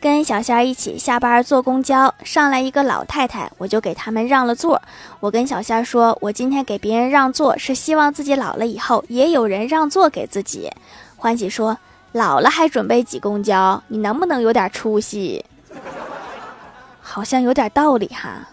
跟小仙儿一起下班坐公交上来一个老太太我就给他们让了座我跟小仙儿说我今天给别人让座是希望自己老了以后也有人让座给自己。欢喜说老了还准备挤公交你能不能有点出息？好像有点道理哈。